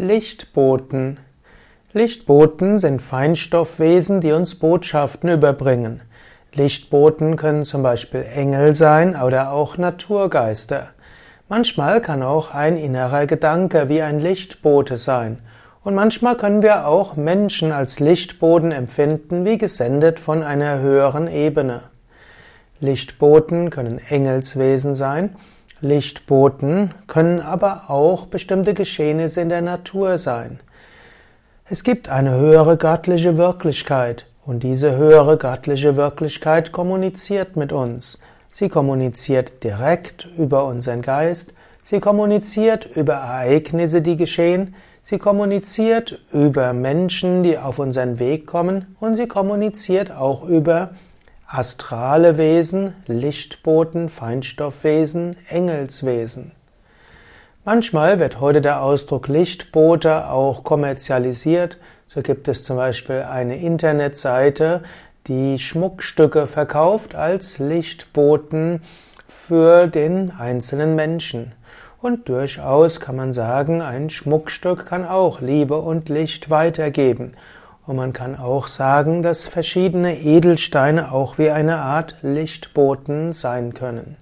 Lichtboten. Lichtboten sind Feinstoffwesen, die uns Botschaften überbringen. Lichtboten können zum Beispiel Engel sein oder auch Naturgeister. Manchmal kann auch ein innerer Gedanke wie ein Lichtbote sein. Und manchmal können wir auch Menschen als Lichtboten empfinden, wie gesendet von einer höheren Ebene. Lichtboten können Engelswesen sein Lichtboten können aber auch bestimmte Geschehnisse in der Natur sein. Es gibt eine höhere göttliche Wirklichkeit und diese höhere göttliche Wirklichkeit kommuniziert mit uns. Sie kommuniziert direkt über unseren Geist, sie kommuniziert über Ereignisse, die geschehen, sie kommuniziert über Menschen, die auf unseren Weg kommen und sie kommuniziert auch über astrale Wesen, Lichtboten, Feinstoffwesen, Engelswesen. Manchmal wird heute der Ausdruck Lichtbote auch kommerzialisiert. So gibt es zum Beispiel eine Internetseite, die Schmuckstücke verkauft als Lichtboten für den einzelnen Menschen. Und durchaus kann man sagen, ein Schmuckstück kann auch Liebe und Licht weitergeben. Und man kann auch sagen, dass verschiedene Edelsteine auch wie eine Art Lichtboten sein können.